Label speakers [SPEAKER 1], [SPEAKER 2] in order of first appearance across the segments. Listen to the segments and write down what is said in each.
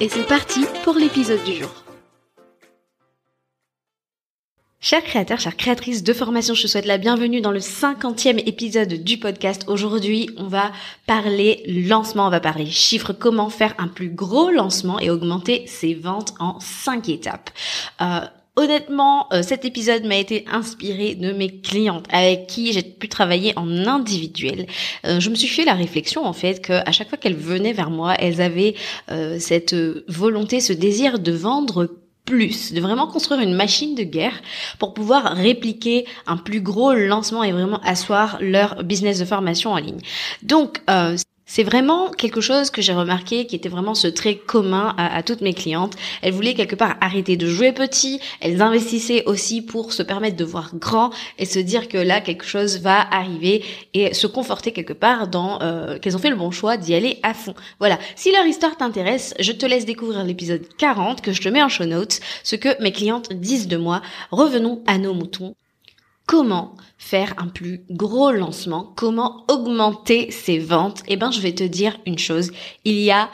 [SPEAKER 1] et c'est parti pour l'épisode du jour. Chers créateurs, chères créatrices de formation, je te souhaite la bienvenue dans le 50e épisode du podcast. Aujourd'hui, on va parler lancement, on va parler chiffres, comment faire un plus gros lancement et augmenter ses ventes en 5 étapes. Euh, Honnêtement, euh, cet épisode m'a été inspiré de mes clientes avec qui j'ai pu travailler en individuel. Euh, je me suis fait la réflexion en fait que à chaque fois qu'elles venaient vers moi, elles avaient euh, cette volonté, ce désir de vendre plus, de vraiment construire une machine de guerre pour pouvoir répliquer un plus gros lancement et vraiment asseoir leur business de formation en ligne. Donc, c'est vraiment quelque chose que j'ai remarqué qui était vraiment ce trait commun à, toutes mes clientes. Elles voulaient quelque part arrêter de jouer petit, elles investissaient aussi pour se permettre de voir grand et se dire que là quelque chose va arriver et se conforter quelque part dans euh, qu'elles ont fait le bon choix d'y aller à fond. Voilà, si leur histoire t'intéresse, je te laisse découvrir l'épisode 40 que je te mets en show notes, ce que mes clientes disent de moi. Revenons à nos moutons comment faire un plus gros lancement, comment augmenter ses ventes, eh ben je vais te dire une chose, il y a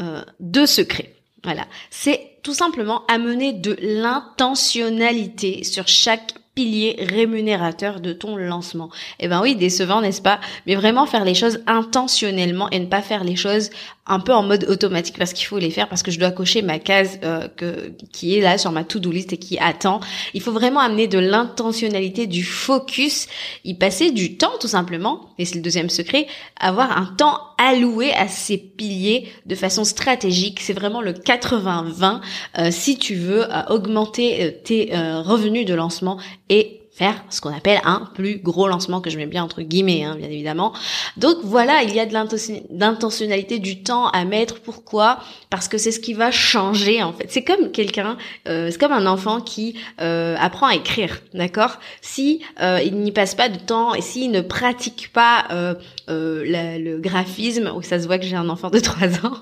[SPEAKER 1] euh, deux secrets. Voilà, c'est tout simplement amener de l'intentionnalité sur chaque pilier rémunérateur de ton lancement. Eh ben oui, décevant, n'est-ce pas? Mais vraiment faire les choses intentionnellement et ne pas faire les choses un peu en mode automatique parce qu'il faut les faire parce que je dois cocher ma case euh, que, qui est là sur ma to-do list et qui attend. Il faut vraiment amener de l'intentionnalité, du focus, y passer du temps tout simplement, et c'est le deuxième secret, avoir un temps alloué à ces piliers de façon stratégique. C'est vraiment le 80-20 euh, si tu veux euh, augmenter tes revenus de lancement et faire ce qu'on appelle un plus gros lancement que je mets bien entre guillemets, hein, bien évidemment. Donc voilà, il y a de l'intentionnalité du temps à mettre. Pourquoi? Parce que c'est ce qui va changer en fait. C'est comme quelqu'un, euh, c'est comme un enfant qui euh, apprend à écrire, d'accord? Si euh, il n'y passe pas de temps et s'il ne pratique pas le graphisme, ou ça se voit que j'ai un enfant de 3 ans,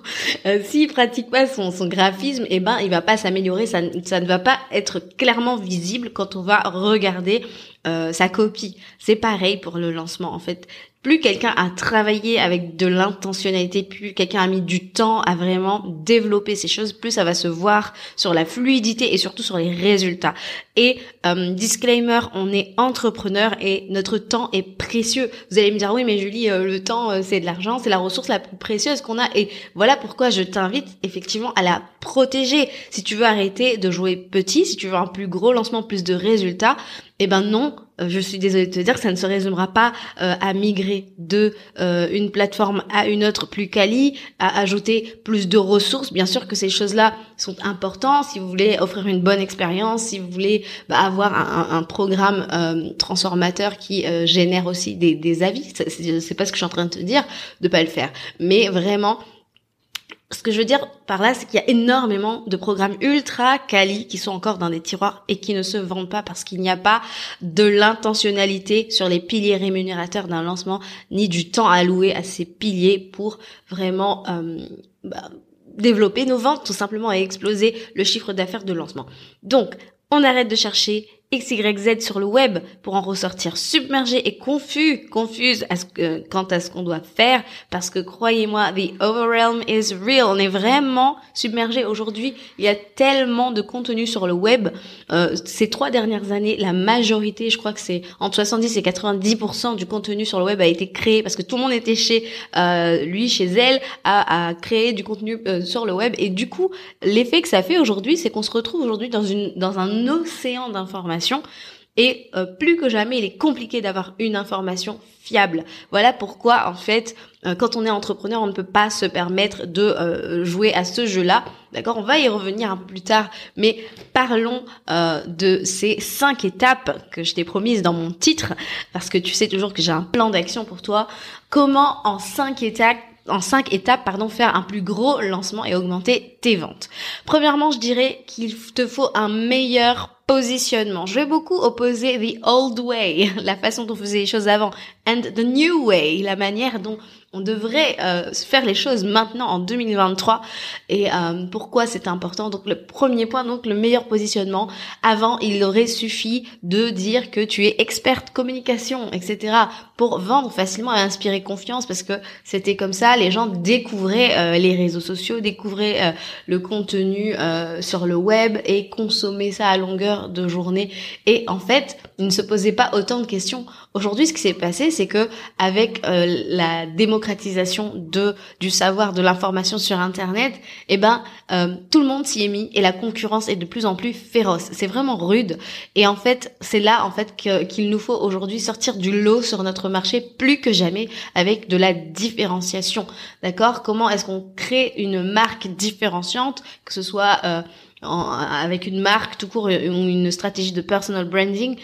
[SPEAKER 1] s'il pratique pas son, graphisme, eh ben il va pas s'améliorer, ça, ça ne va pas être clairement visible quand on va regarder euh, sa copie. C'est pareil pour le lancement en fait. Plus quelqu'un a travaillé avec de l'intentionnalité, plus quelqu'un a mis du temps à vraiment développer ces choses, plus ça va se voir sur la fluidité et surtout sur les résultats. Et euh, disclaimer, on est entrepreneur et notre temps est précieux. Vous allez me dire oui mais Julie, euh, le temps c'est de l'argent, c'est la ressource la plus précieuse qu'on a et voilà pourquoi je t'invite effectivement à la protéger. Si tu veux arrêter de jouer petit, si tu veux un plus gros lancement, plus de résultats, eh ben non, euh, je suis désolée de te dire que ça ne se résumera pas euh, à migrer de euh, une plateforme à une autre plus quali, à ajouter plus de ressources. Bien sûr que ces choses-là sont importantes si vous voulez offrir une bonne expérience, si vous voulez bah, avoir un, programme transformateur qui génère aussi des, des avis. C'est pas ce que je suis en train de te dire de pas le faire, mais vraiment ce que je veux dire par là, c'est qu'il y a énormément de programmes ultra quali qui sont encore dans des tiroirs et qui ne se vendent pas parce qu'il n'y a pas de l'intentionnalité sur les piliers rémunérateurs d'un lancement, ni du temps alloué à ces piliers pour vraiment euh, bah, développer nos ventes tout simplement et exploser le chiffre d'affaires de lancement. Donc, on arrête de chercher XYZ sur le web pour en ressortir submergé et confus, confuse à ce que, quant à ce qu'on doit faire parce que croyez-moi, the overwhelm is real. On est vraiment submergé aujourd'hui. Il y a tellement de contenu sur le web. Euh, ces trois dernières années, la majorité, je crois que c'est entre 70 et 90% du contenu sur le web a été créé parce que tout le monde était chez euh, lui, chez elle, à, à créer du contenu euh, sur le web et du coup, l'effet que ça fait aujourd'hui, c'est qu'on se retrouve aujourd'hui dans une dans un océan d'informations Et euh, plus que jamais, il est compliqué d'avoir une information fiable. Voilà pourquoi, en fait, euh, quand on est entrepreneur, on ne peut pas se permettre de euh, jouer à ce jeu-là. D'accord On va y revenir un peu plus tard, mais parlons de ces cinq étapes que je t'ai promises dans mon titre, parce que tu sais toujours que j'ai un plan d'action pour toi. Comment en cinq étapes en cinq étapes, faire un plus gros lancement et augmenter tes ventes. Premièrement, je dirais qu'il te faut un meilleur positionnement. Je vais beaucoup opposer the old way, la façon dont on faisait les choses avant, and the new way, la manière dont on devrait euh, faire les choses maintenant en 2023 et euh, pourquoi c'est important? Donc le premier point, donc le meilleur positionnement. Avant, il aurait suffi de dire que tu es experte communication, etc. pour vendre facilement et inspirer confiance parce que c'était comme ça, les gens découvraient euh, les réseaux sociaux, découvraient le contenu sur le web et consommaient ça à longueur de journée. Et en fait, ils ne se posaient pas autant de questions. Aujourd'hui, ce qui s'est passé, c'est que avec la démocratie démocratisation de du savoir, de l'information sur Internet, eh ben euh, tout le monde s'y est mis et la concurrence est de plus en plus féroce. C'est vraiment rude et en fait c'est là en fait qu'il nous faut aujourd'hui sortir du lot sur notre marché plus que jamais avec de la différenciation. D'accord? Comment est-ce qu'on crée une marque que ce soit euh, avec une marque tout court ou une stratégie de personal branding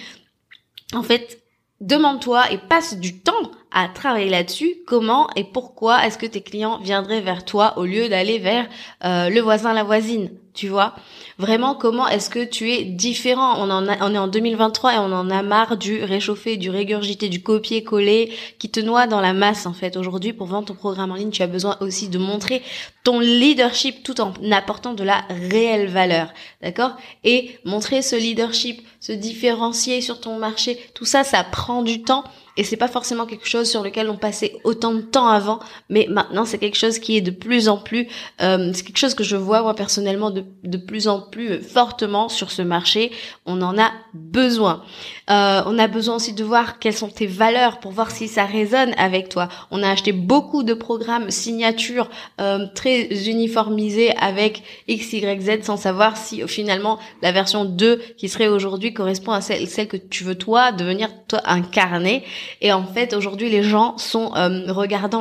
[SPEAKER 1] en fait, demande-toi et passe du temps à travailler là-dessus. Comment et pourquoi est-ce que tes clients viendraient vers toi au lieu d'aller vers euh, le voisin, la voisine? Tu vois. Vraiment, comment est-ce que tu es différent? On, en a, on est en 2023 et on en a marre du réchauffer, du régurgiter, du copier-coller qui te noie dans la masse en fait. Aujourd'hui, pour vendre ton programme en ligne, tu as besoin aussi de montrer ton leadership tout en apportant de la réelle valeur, d'accord? Et montrer ce leadership, se différencier sur ton marché, tout ça, ça prend du temps et c'est pas forcément quelque chose sur lequel on passait autant de temps avant, mais maintenant c'est quelque chose qui est de plus en plus, euh, c'est quelque chose que je vois moi personnellement de, de plus en plus fortement sur ce marché. On en a besoin. Euh, on a besoin aussi de voir quelles sont tes valeurs pour voir si ça résonne avec toi. On a acheté beaucoup de programmes signatures euh, très uniformisés avec X, Y, Z sans savoir si finalement la version 2 qui serait aujourd'hui correspond à celle, que tu veux toi devenir toi incarner. Et en fait, aujourd'hui, les gens sont euh,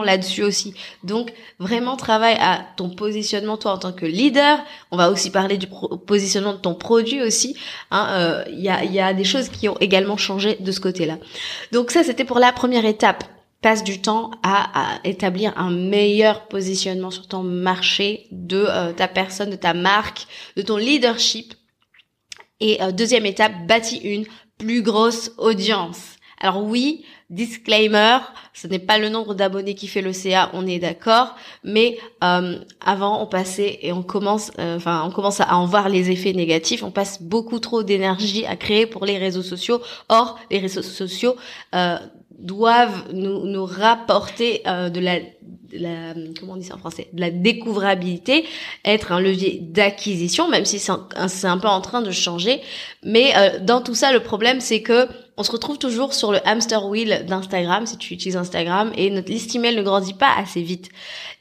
[SPEAKER 1] là-dessus aussi. Donc, vraiment, travaille à ton positionnement, toi, en tant que leader. On va aussi parler du positionnement de ton produit aussi. Hein, euh, il y, a, y a des choses qui ont également changé de ce côté-là. Donc ça, c'était pour la première étape passe du temps à, établir un meilleur positionnement sur ton marché de euh, ta personne, de ta marque, de ton leadership. Et deuxième étape, bâtis une plus grosse audience. Alors oui, disclaimer, ce n'est pas le nombre d'abonnés qui fait le CA, on est d'accord, mais euh, avant on passait et on commence, euh, enfin on commence à en voir les effets négatifs. On passe beaucoup trop d'énergie à créer pour les réseaux sociaux. Or, les réseaux sociaux euh, doivent nous, nous rapporter de la la, comment on dit ça en français, de la découvrabilité, être un levier d'acquisition, même si c'est un, un, peu en train de changer. Mais euh, dans tout ça, le problème, c'est que on se retrouve toujours sur le hamster wheel d'Instagram, si tu utilises Instagram, et notre liste email ne grandit pas assez vite.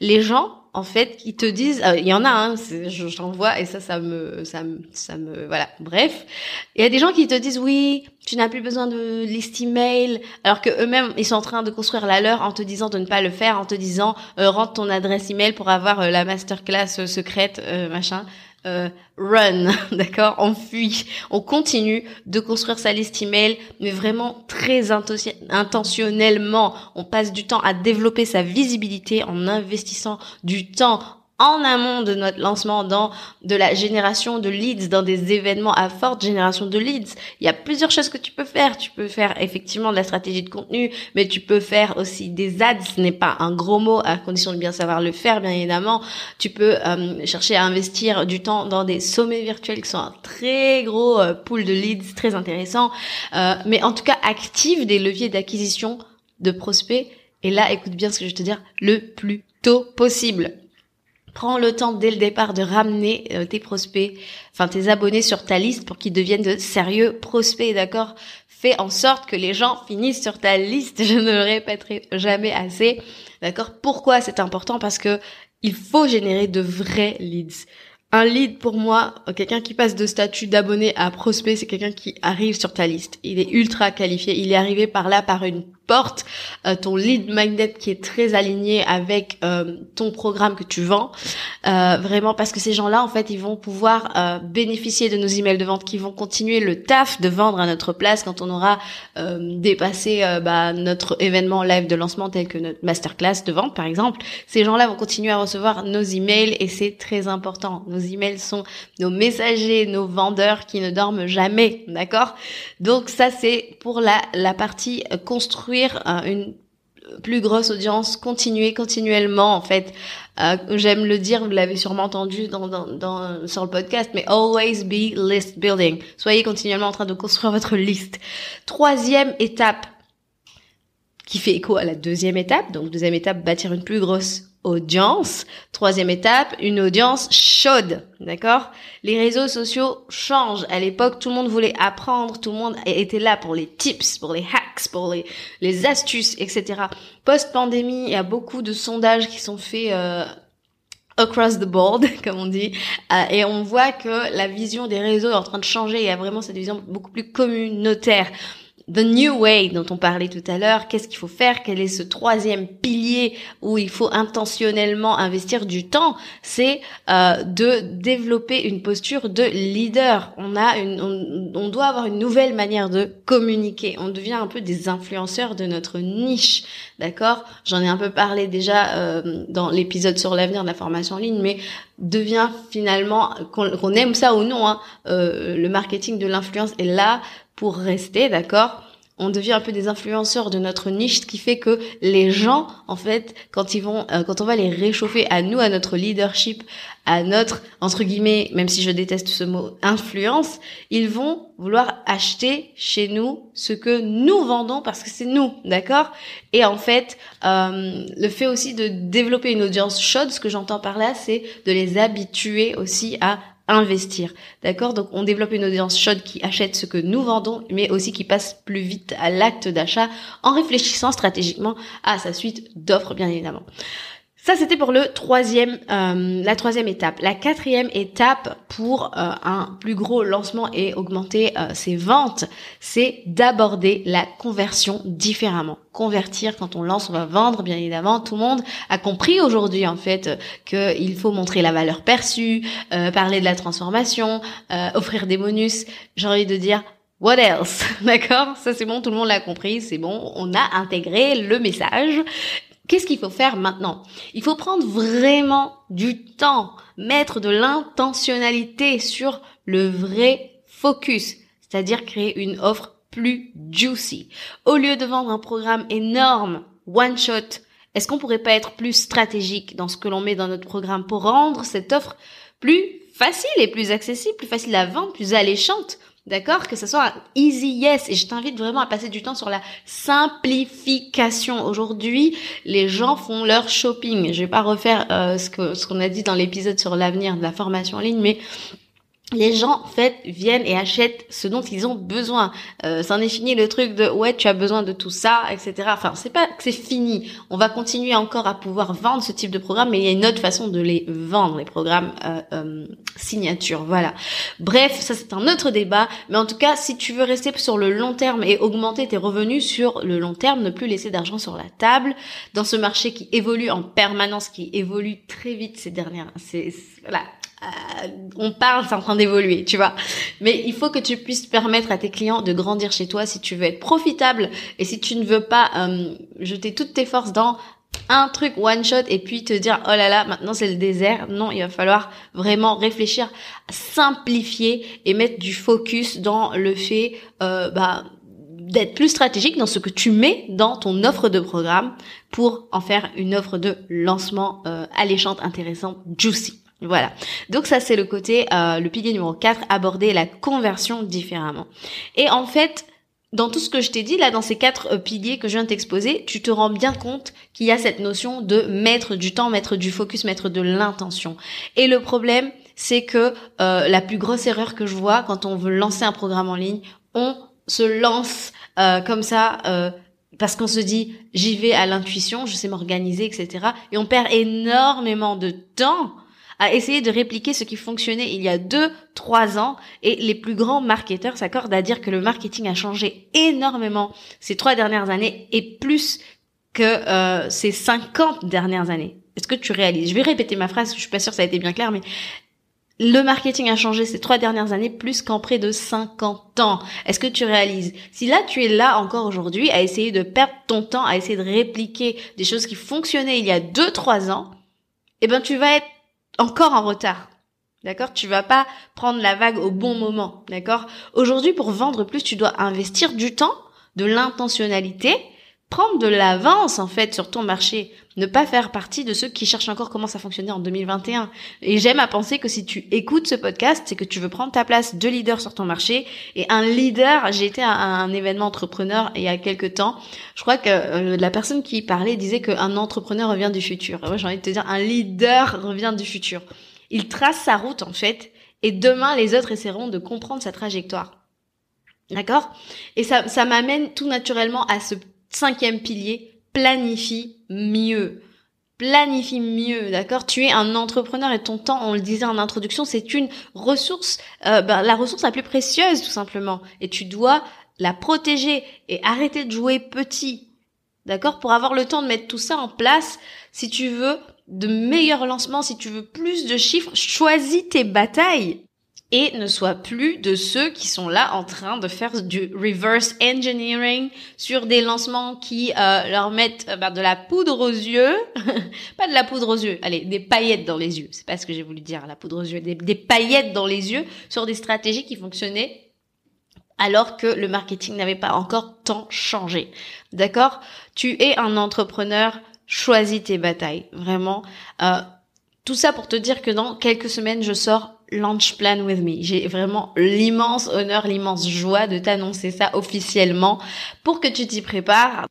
[SPEAKER 1] Les gens en fait, qui te disent, euh, il y en a, hein, j'en vois, et ça, ça me, ça me, ça me, voilà. Bref, il y a des gens qui te disent, oui, tu n'as plus besoin de liste email, alors que eux-mêmes, ils sont en train de construire la leur en te disant de ne pas le faire, en te disant, euh, rentre ton adresse email pour avoir euh, la masterclass euh, secrète, machin. Euh, run, d'accord? On fuit, on continue de construire sa liste email, mais vraiment très intentionnellement. On passe du temps à développer sa visibilité en investissant du temps en amont de notre lancement dans de la génération de leads, dans des événements à forte génération de leads. Il y a plusieurs choses que tu peux faire. Tu peux faire effectivement de la stratégie de contenu, mais tu peux faire aussi des ads. Ce n'est pas un gros mot à condition de bien savoir le faire, bien évidemment. Tu peux euh, chercher à investir du temps dans des sommets virtuels qui sont un très gros euh, pool de leads très intéressant. Euh, mais en tout cas, active des leviers d'acquisition de prospects. Et là, écoute bien ce que je vais te dire, le plus tôt possible. Prends le temps dès le départ de ramener euh, tes prospects, enfin tes abonnés sur ta liste pour qu'ils deviennent de sérieux prospects, d'accord? Fais en sorte que les gens finissent sur ta liste. Je ne le répéterai jamais assez, d'accord? Pourquoi c'est important? Parce que il faut générer de vrais leads. un lead pour moi, quelqu'un qui passe de statut d'abonné à prospect, c'est quelqu'un qui arrive sur ta liste. Il est ultra qualifié. Il est arrivé par là par une porte, euh, ton lead magnet qui est très aligné avec euh, ton programme que tu vends, euh, vraiment parce que ces gens-là en fait ils vont pouvoir bénéficier de nos emails de vente, qui vont continuer le taf de vendre à notre place quand on aura dépassé bah, notre événement live de lancement tel que notre masterclass de vente par exemple. Ces gens-là vont continuer à recevoir nos emails et c'est très important. Nos emails sont nos messagers, nos vendeurs qui ne dorment jamais, d'accord? Donc ça c'est pour la la partie construire une plus grosse audience, continuer continuellement en fait. Euh, j'aime le dire, vous l'avez sûrement entendu dans, dans, sur le podcast, mais always be list building. Soyez continuellement en train de construire votre liste. Troisième étape qui fait écho à la deuxième étape. Donc deuxième étape, bâtir une plus grosse audience. Troisième étape, une audience chaude, d'accord? Les réseaux sociaux changent. À l'époque, tout le monde voulait apprendre, tout le monde était là pour les tips, pour les hacks, pour les, les astuces, etc. Post-pandémie, il y a beaucoup de sondages qui sont faits euh, across the board, comme on dit, euh, et on voit que la vision des réseaux est en train de changer. Il y a vraiment cette vision beaucoup plus communautaire. The New Way dont on parlait tout à l'heure, qu'est-ce qu'il faut faire Quel est ce troisième pilier où il faut intentionnellement investir du temps C'est euh, de développer une posture de leader. On a une, on, doit avoir une nouvelle manière de communiquer. On devient un peu des influenceurs de notre niche, d'accord? J'en ai un peu parlé déjà euh, dans l'épisode sur l'avenir de la formation en ligne, mais devient finalement qu'on aime ça ou non, hein, euh, le marketing de l'influence est là pour rester, d'accord? On devient un peu des influenceurs de notre niche, ce qui fait que les gens, en fait, quand ils vont, euh, quand on va les réchauffer à nous, à notre leadership, à notre entre guillemets, même si je déteste ce mot, influence, ils vont vouloir acheter chez nous ce que nous vendons parce que c'est nous, d'accord? Et en fait, euh, le fait aussi de développer une audience chaude, ce que j'entends par là, c'est de les habituer aussi à investir. D'accord? Donc on développe une audience chaude qui achète ce que nous vendons, mais aussi qui passe plus vite à l'acte d'achat en réfléchissant stratégiquement à sa suite d'offres, bien évidemment. Ça, c'était pour le troisième, euh, la troisième étape. La quatrième étape pour euh, un plus gros lancement et augmenter euh, ses ventes, c'est d'aborder la conversion différemment. Convertir, quand on lance, on va vendre, bien évidemment. Tout le monde a compris aujourd'hui, en fait, qu'il faut montrer la valeur perçue, parler de la transformation, offrir des bonus. J'ai envie de dire, What else? D'accord? Ça c'est bon, tout le monde l'a compris, c'est bon, on a intégré le message Qu'est-ce qu'il faut faire maintenant? Il faut prendre vraiment du temps, mettre de l'intentionnalité sur le vrai focus, c'est-à-dire créer une offre plus juicy. Au lieu de vendre un programme énorme, one shot, est-ce qu'on pourrait pas être plus stratégique dans ce que l'on met dans notre programme pour rendre cette offre plus facile et plus accessible, plus facile à vendre, plus alléchante? D'accord? Que ce soit un easy yes. Et je t'invite vraiment à passer du temps sur la simplification. Aujourd'hui, les gens font leur shopping. Je vais pas refaire euh, ce que ce qu'on a dit dans l'épisode sur l'avenir de la formation en ligne, mais les gens en fait viennent et achètent ce dont ils ont besoin. Euh, c'en est fini le truc de ouais tu as besoin de tout ça, etc. Enfin c'est pas que c'est fini. On va continuer encore à pouvoir vendre ce type de programme, mais il y a une autre façon de les vendre, les programmes euh, euh, signature. Voilà. Bref, ça c'est un autre débat. Mais en tout cas, si tu veux rester sur le long terme et augmenter tes revenus sur le long terme, ne plus laisser d'argent sur la table dans ce marché qui évolue en permanence, qui évolue très vite ces dernières. C'est voilà on parle, c'est en train d'évoluer, tu vois. Mais il faut que tu puisses permettre à tes clients de grandir chez toi si tu veux être profitable et si tu ne veux pas euh, jeter toutes tes forces dans un truc one shot et puis te dire oh là là maintenant c'est le désert non il va falloir vraiment réfléchir simplifier et mettre du focus dans le fait euh, bah d'être plus stratégique dans ce que tu mets dans ton offre de programme pour en faire une offre de lancement alléchante intéressante juicy voilà. Donc ça c'est le côté, euh, le pilier numéro 4, aborder la conversion différemment. Et en fait, dans tout ce que je t'ai dit là, dans ces quatre euh, piliers que je viens de t'exposer, tu te rends bien compte qu'il y a cette notion de mettre du temps, mettre du focus, mettre de l'intention. Et le problème, c'est que euh, la plus grosse erreur que je vois quand on veut lancer un programme en ligne, on se lance comme ça parce qu'on se dit j'y vais à l'intuition, je sais m'organiser, etc. Et on perd énormément de temps à essayer de répliquer ce qui fonctionnait il y a deux, trois ans. Et les plus grands marketeurs s'accordent à dire que le marketing a changé énormément ces trois dernières années et plus que euh, ces 50 dernières années. Est-ce que tu réalises? Je vais répéter ma phrase, je suis pas sûre que ça a été bien clair, mais le marketing a changé ces trois dernières années plus qu'en près de 50 ans. Est-ce que tu réalises? Si là, tu es là encore aujourd'hui à essayer de perdre ton temps, à essayer de répliquer des choses qui fonctionnaient il y a deux, trois ans, eh ben, tu vas être encore en retard. D'accord? Tu vas pas prendre la vague au bon moment. D'accord? Aujourd'hui, pour vendre plus, tu dois investir du temps, de l'intentionnalité, prendre de l'avance en fait sur ton marché, ne pas faire partie de ceux qui cherchent encore comment ça fonctionnait en 2021. Et j'aime à penser que si tu écoutes ce podcast, c'est que tu veux prendre ta place de leader sur ton marché. Et un leader, j'ai été à un événement entrepreneur il y a quelques temps. Je crois que euh, la personne qui parlait disait qu'un entrepreneur revient du futur. Moi, j'ai envie de te dire, un leader revient du futur. Il trace sa route en fait, et demain les autres essaieront de comprendre sa trajectoire. D'accord? Et ça, ça m'amène tout naturellement à ce Cinquième pilier, planifie mieux. Planifie mieux, d'accord? Tu es un entrepreneur et ton temps, on le disait en introduction, c'est une ressource, euh, ben, la ressource la plus précieuse tout simplement. Et tu dois la protéger et arrêter de jouer petit, d'accord? Pour avoir le temps de mettre tout ça en place, si tu veux de meilleurs lancements, si tu veux plus de chiffres, choisis tes batailles et ne sois plus de ceux qui sont là en train de faire du reverse engineering sur des lancements qui euh, leur mettent euh, bah, de la poudre aux yeux, pas de la poudre aux yeux, allez, des paillettes dans les yeux, c'est pas ce que j'ai voulu dire, la poudre aux yeux, des, des paillettes dans les yeux sur des stratégies qui fonctionnaient alors que le marketing n'avait pas encore tant changé. D'accord? Tu es un entrepreneur, choisis tes batailles, vraiment. Euh, tout ça pour te dire que dans quelques semaines, je sors Launch Plan with Me. J'ai vraiment l'immense honneur, l'immense joie de t'annoncer ça officiellement pour que tu t'y prépares.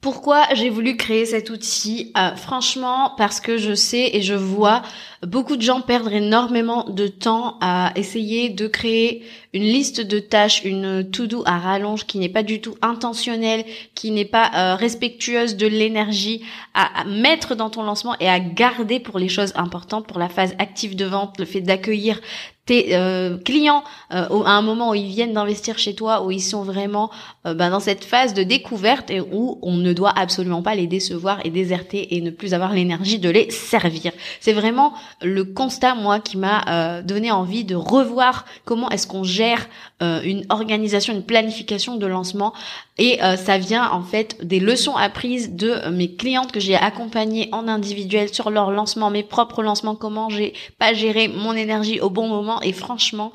[SPEAKER 1] Pourquoi j'ai voulu créer cet outil? Euh, Franchement, parce que je sais et je vois beaucoup de gens perdre énormément de temps à essayer de créer une liste de tâches, une to-do à rallonge qui n'est pas du tout intentionnelle, qui n'est pas euh, respectueuse de l'énergie à, mettre dans ton lancement et à garder pour les choses importantes, pour la phase active de vente, le fait d'accueillir tes euh, clients euh, à un moment où ils viennent d'investir chez toi, où ils sont vraiment euh, ben, dans cette phase de découverte et où on ne doit absolument pas les décevoir et déserter et ne plus avoir l'énergie de les servir. C'est vraiment le constat moi qui m'a donné envie de revoir comment est-ce qu'on gère une organisation, une planification de lancement et ça vient en fait des leçons apprises de mes clientes que j'ai accompagnées en individuel sur leur lancement, mes propres lancements, comment j'ai pas géré mon énergie au bon moment et franchement,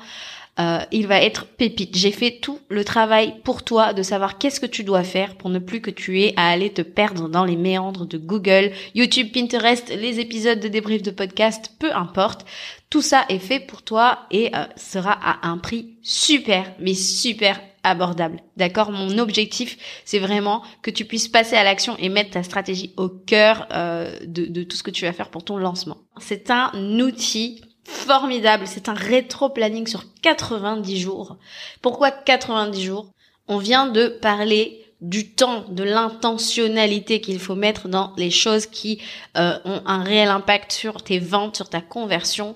[SPEAKER 1] euh, il va être pépite. J'ai fait tout le travail pour toi de savoir qu'est-ce que tu dois faire pour ne plus que tu aies à aller te perdre dans les méandres de Google, YouTube, Pinterest, les épisodes de débrief de podcast, peu importe. Tout ça est fait pour toi et euh, sera à un prix super, mais super abordable. D'accord? Mon objectif, c'est vraiment que tu puisses passer à l'action et mettre ta stratégie au cœur euh, de, de tout ce que tu vas faire pour ton lancement. C'est un outil formidable. C'est un rétro-planning sur 90 jours. Pourquoi 90 jours? On vient de parler du temps, de l'intentionnalité qu'il faut mettre dans les choses qui euh, ont un réel impact sur tes ventes, sur ta conversion.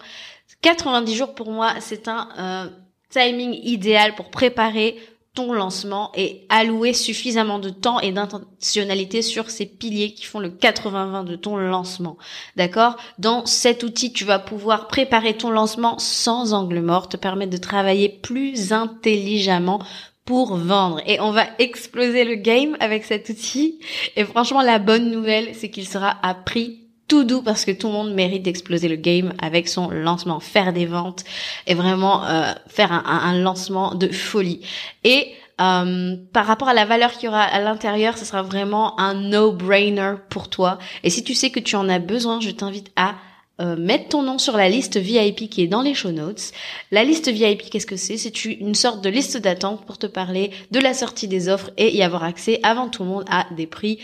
[SPEAKER 1] 90 jours pour moi, c'est un euh, timing idéal pour préparer ton lancement et allouer suffisamment de temps et d'intentionnalité sur ces piliers qui font le 80-20 de ton lancement. D'accord? Dans cet outil, tu vas pouvoir préparer ton lancement sans angle mort, te permettre de travailler plus intelligemment pour vendre. Et on va exploser le game avec cet outil. Et franchement, la bonne nouvelle, c'est qu'il sera à prix tout doux parce que tout le monde mérite d'exploser le game avec son lancement, faire des ventes et vraiment euh, faire un, lancement de folie. Et euh, par rapport à la valeur qu'il y aura à l'intérieur, ce sera vraiment un no-brainer pour toi. Et si tu sais que tu en as besoin, je t'invite à euh, mettre ton nom sur la liste VIP qui est dans les show notes. La liste VIP, qu'est-ce que c'est? C'est une sorte de liste d'attente pour te parler de la sortie des offres et y avoir accès avant tout le monde à des prix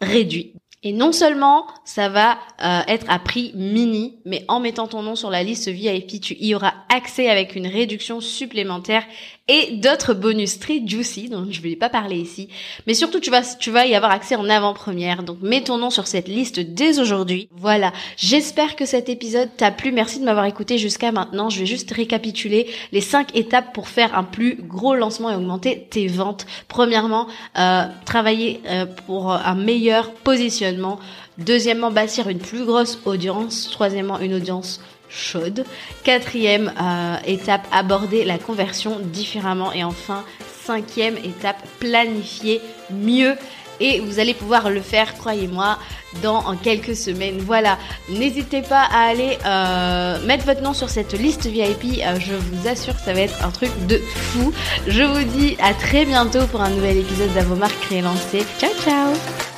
[SPEAKER 1] réduits. Et non seulement ça va euh, être à prix mini, mais en mettant ton nom sur la liste VIP, tu y auras accès avec une réduction supplémentaire et d'autres bonus très juicy dont je ne vais pas parler ici. Mais surtout, tu vas, tu vas y avoir accès en avant-première. Donc, mets ton nom sur cette liste dès aujourd'hui. Voilà. J'espère que cet épisode t'a plu. Merci de m'avoir écouté jusqu'à maintenant. Je vais juste récapituler les cinq étapes pour faire un plus gros lancement et augmenter tes ventes. Premièrement, euh, travailler euh, pour un meilleur positionnement. Deuxièmement, bâtir une plus grosse audience. Troisièmement, une audience chaude. Quatrième euh, étape, aborder la conversion différemment. Et enfin, cinquième étape, planifier mieux. Et vous allez pouvoir le faire, croyez-moi, dans quelques semaines. Voilà, n'hésitez pas à aller euh, mettre votre nom sur cette liste VIP. Euh, je vous assure que ça va être un truc de fou. Je vous dis à très bientôt pour un nouvel épisode d'Avomar Créé Lancé. Ciao ciao